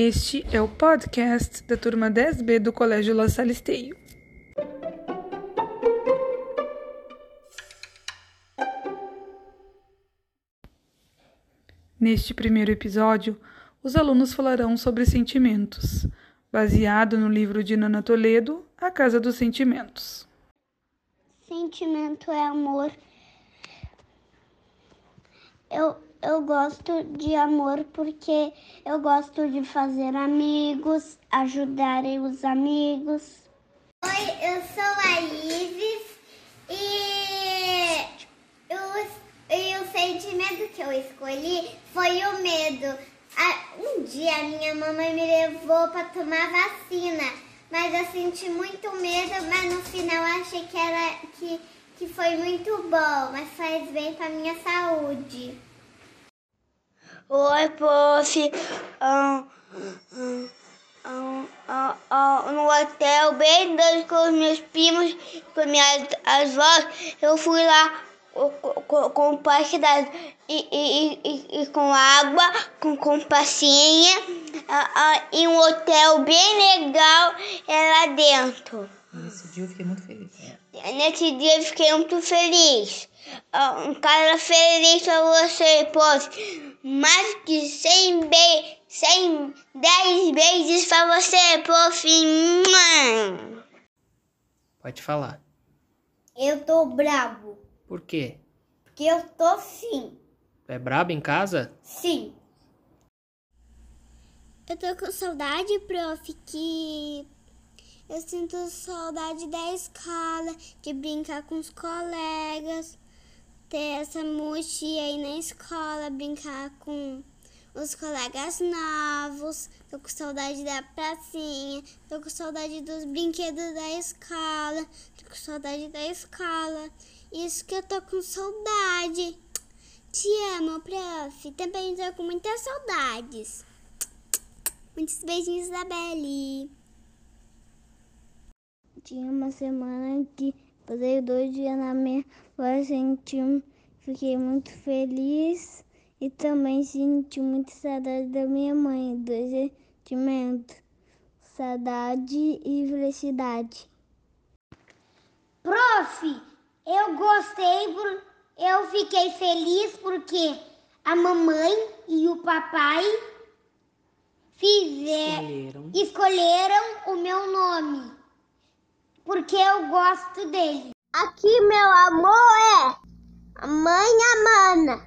Este é o podcast da turma 10B do Colégio La Salle Esteio. Neste primeiro episódio, os alunos falarão sobre sentimentos, baseado no livro de Nana Toledo, A Casa dos Sentimentos. Sentimento é amor. Eu, eu gosto de amor porque eu gosto de fazer amigos, ajudar os amigos. Oi, eu sou a Isis e o, e o sentimento que eu escolhi foi o medo. Um dia minha mamãe me levou para tomar vacina, mas eu senti muito medo, mas no final achei que era que, que foi muito bom, mas faz bem para minha saúde. Oi, prof. Um, um, um, um, no hotel, bem dois com os meus primos, com minhas avós, eu fui lá com, com pasta e, e, e, e, com água, com, com passinha, uh, uh, um hotel bem legal é lá dentro. Nesse dia eu fiquei muito feliz. Nesse dia eu fiquei muito feliz. Uh, um cara feliz pra você, pode. Mais que 100 vezes, 100, 10 vezes pra você, prof. Pode falar. Eu tô bravo. Por quê? Porque eu tô sim. É brabo em casa? Sim. Eu tô com saudade, prof, que eu sinto saudade da escola, de brincar com os colegas, ter essa mochila aí na escola, brincar com os colegas novos. Tô com saudade da pracinha, tô com saudade dos brinquedos da escola, tô com saudade da escola. Isso que eu tô com saudade. Te amo, prof. Também tô com muitas saudades. Muitos beijinhos da Belly. Tinha uma semana que passei dois dias na minha avó, senti, fiquei muito feliz e também senti muita saudade da minha mãe, dois sentimentos, saudade e felicidade. Prof, eu gostei, por, eu fiquei feliz porque a mamãe e o papai fizeram, Escolheram. escolheram o meu nome, porque eu gosto dele. Aqui meu amor é a mãe Amana.